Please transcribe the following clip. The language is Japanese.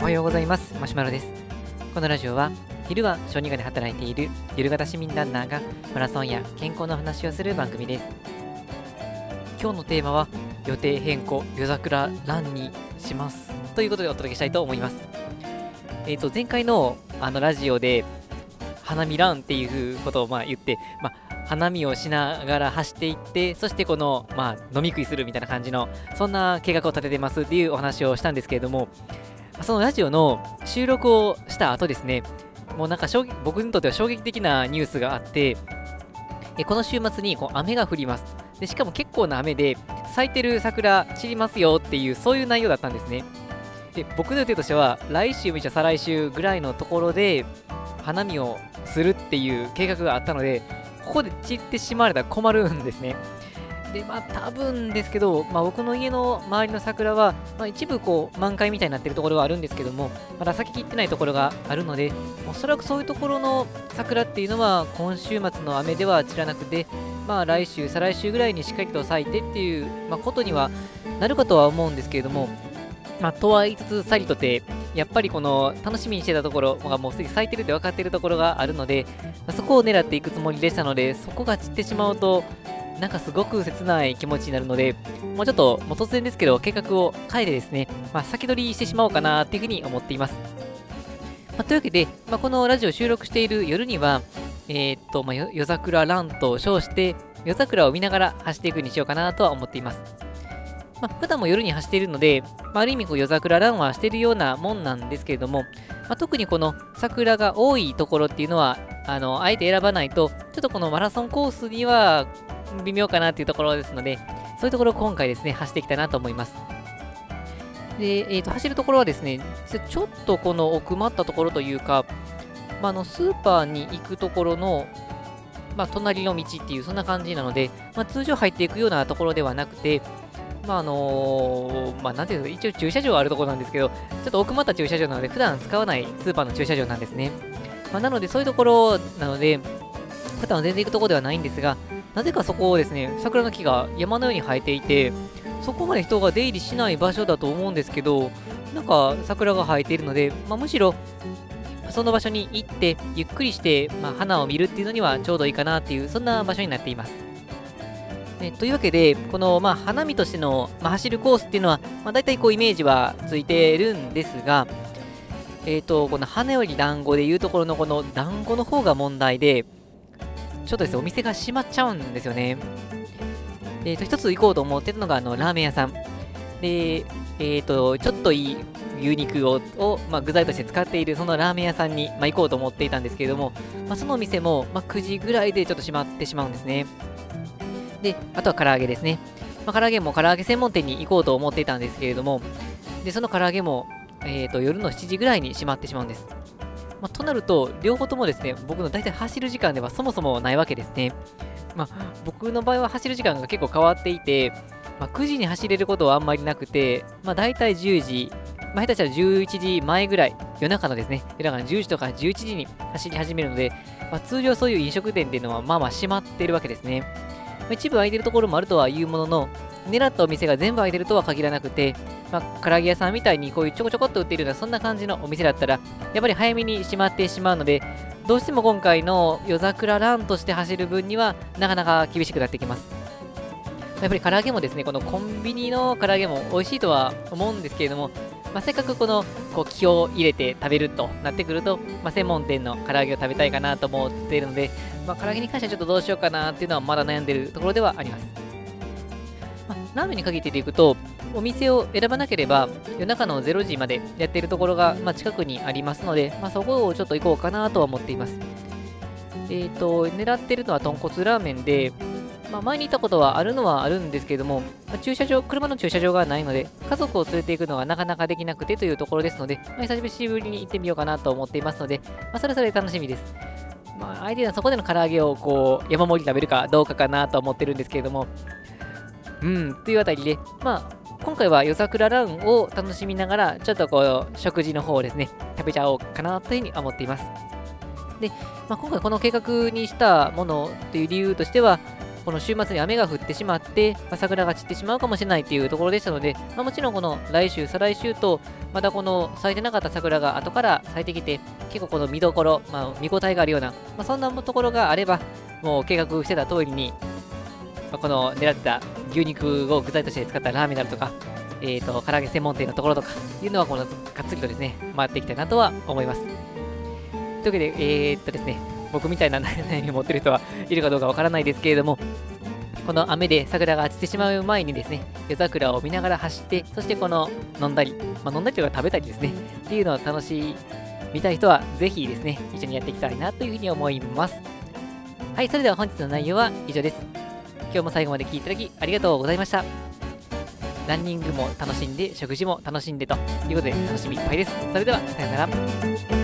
おはようございます。マシュマロです。このラジオは昼は小児科で働いている夜型市民ランナーがマラソンや健康の話をする番組です。今日のテーマは予定変更夜桜ランにします。ということでお届けしたいと思います。えっ、ー、と前回のあのラジオで花見ランっていうことをまあ言って、まあ、花見をしながら走っていってそしてこの、まあ、飲み食いするみたいな感じのそんな計画を立ててますっていうお話をしたんですけれどもそのラジオの収録をした後ですねもうなんか僕にとっては衝撃的なニュースがあってえこの週末にこう雨が降ります。でしかも結構な雨で咲いてる桜散りますよっていうそういう内容だったんですね。で僕の予定としては来週めちゃ再来週ぐらいのところで花見をするっていう計画があったのでここで散ってしまわれたら困るんですね。でまあ多分ですけど、まあ、僕の家の周りの桜は、まあ、一部こう満開みたいになってるところはあるんですけどもまだ咲ききってないところがあるのでおそらくそういうところの桜っていうのは今週末の雨では散らなくてまあ来週再来週ぐらいにしっかりと咲いてっていう、まあ、ことにはなるかとは思うんですけれどもまあとは言いつつさりとてやっぱりこの楽しみにしてたところがもうすでに咲いてるって分かってるところがあるので、そこを狙っていくつもりでしたのでそこが散ってしまうとなんかすごく切ない気持ちになるので、もうちょっと、もう突然ですけど、計画を変えてですね、まあ、先取りしてしまおうかなっていうふうに思っています。まあ、というわけで、まあ、このラジオ収録している夜には、えー、っと、まあ、夜桜ランと称して、夜桜を見ながら走っていくにしようかなとは思っています。まあ、普段も夜に走っているので、まあ、ある意味こう夜桜ランはしているようなもんなんですけれども、まあ、特にこの桜が多いところっていうのは、あの、あえて選ばないと、ちょっとこのマラソンコースには微妙かなっていうところですので、そういうところを今回ですね、走っていきたいなと思います。で、えーと、走るところはですね、ちょっとこの奥まったところというか、まあ、のスーパーに行くところの、まあ、隣の道っていう、そんな感じなので、まあ、通常入っていくようなところではなくて、まああのー、まあ、なんていうの、一応駐車場あるところなんですけど、ちょっと奥まった駐車場なので、普段使わないスーパーの駐車場なんですね。まあ、なので、そういうところなので、普段は全然行くところではないんですが、なぜかそこをですね、桜の木が山のように生えていて、そこまで人が出入りしない場所だと思うんですけど、なんか桜が生えているので、まあ、むしろその場所に行ってゆっくりして、まあ、花を見るっていうのにはちょうどいいかなっていうそんな場所になっています。ね、というわけで、この、まあ、花見としての、まあ、走るコースっていうのは、まあ、大体こうイメージはついてるんですが、えっ、ー、と、この花より団子でいうところのこの団子の方が問題で、ちょっとですね、お店が閉まっちゃうんですよね。えっ、ー、と、一つ行こうと思ってたのが、あの、ラーメン屋さん。で、えっ、ー、と、ちょっといい牛肉をを、まあ、具材として使っているそのラーメン屋さんに、まあ、行こうと思っていたんですけれども、まあ、そのお店も、ま、9時ぐらいでちょっと閉まってしまうんですね。で、あとは唐揚げですね。まあ、唐揚げも唐揚げ専門店に行こうと思っていたんですけれども、で、その唐揚げも、えっ、ー、と、夜の7時ぐらいに閉まってしまうんです。まあ、となると、両方ともですね、僕の大体走る時間ではそもそもないわけですね。まあ、僕の場合は走る時間が結構変わっていて、まあ、9時に走れることはあんまりなくて、まあ、大体10時、まあ、下手したら11時前ぐらい、夜中のですね、夜中の10時とか11時に走り始めるので、まあ、通常そういう飲食店っていうのはまあまあ閉まってるわけですね。一部空いてるところもあるとは言うものの、狙ったお店が全部開いてるとは限らなくて、まあ、唐揚げ屋さんみたいにこういうちょこちょこっと売っているようなそんな感じのお店だったら、やっぱり早めに閉まってしまうので、どうしても今回の夜桜ランとして走る分にはなかなか厳しくなってきます。やっぱり唐揚げもですね、このコンビニの唐揚げも美味しいとは思うんですけれども、まあ、せっかくこのこう気を入れて食べるとなってくると、まあ、専門店の唐揚げを食べたいかなと思っているので、まあ、唐揚げに関してはちょっとどうしようかなっていうのはまだ悩んでいるところではあります。まあ、ラーメンに限ってでいくと、お店を選ばなければ夜中の0時までやっているところが、まあ、近くにありますので、まあ、そこをちょっと行こうかなとは思っています。えっ、ー、と、狙ってるのは豚骨ラーメンで、まあ、前に行ったことはあるのはあるんですけれども、まあ、駐車場、車の駐車場がないので、家族を連れて行くのがなかなかできなくてというところですので、まあ、久しぶりに行ってみようかなと思っていますので、まあ、それぞれ楽しみです。まあ、相手はそこでの唐揚げをこう山盛り食べるかどうかかなと思ってるんですけれども、うん、というあたりで、まあ、今回は夜桜ランを楽しみながら、ちょっとこう、食事の方をですね、食べちゃおうかなというふうに思っています。で、まあ、今回この計画にしたものという理由としては、この週末に雨が降ってしまって、まあ、桜が散ってしまうかもしれないっていうところでしたので、まあ、もちろんこの来週、再来週と、またこの咲いてなかった桜が後から咲いてきて、結構この見どころ、まあ、見応えがあるような、まあ、そんなところがあれば、もう計画してた通りに、まあ、この狙ってた牛肉を具材として使ったラーメンなるとか、えーと、唐揚げ専門店のところとかいうのはこのがっつりとですね回っていきたいなとは思います。というわけでえー、っとですね僕みたいな悩みを持ってる人はいるかどうかわからないですけれどもこの雨で桜が散ってしまう前にですね夜桜を見ながら走ってそしてこの飲んだり、まあ、飲んだりとか食べたりですねっていうのを楽しみたい人はぜひですね一緒にやっていきたいなというふうに思いますはいそれでは本日の内容は以上です今日も最後まで聴いていただきありがとうございましたランニングも楽しんで、食事も楽しんでということで楽しみいっぱいです。それでは、さよなら。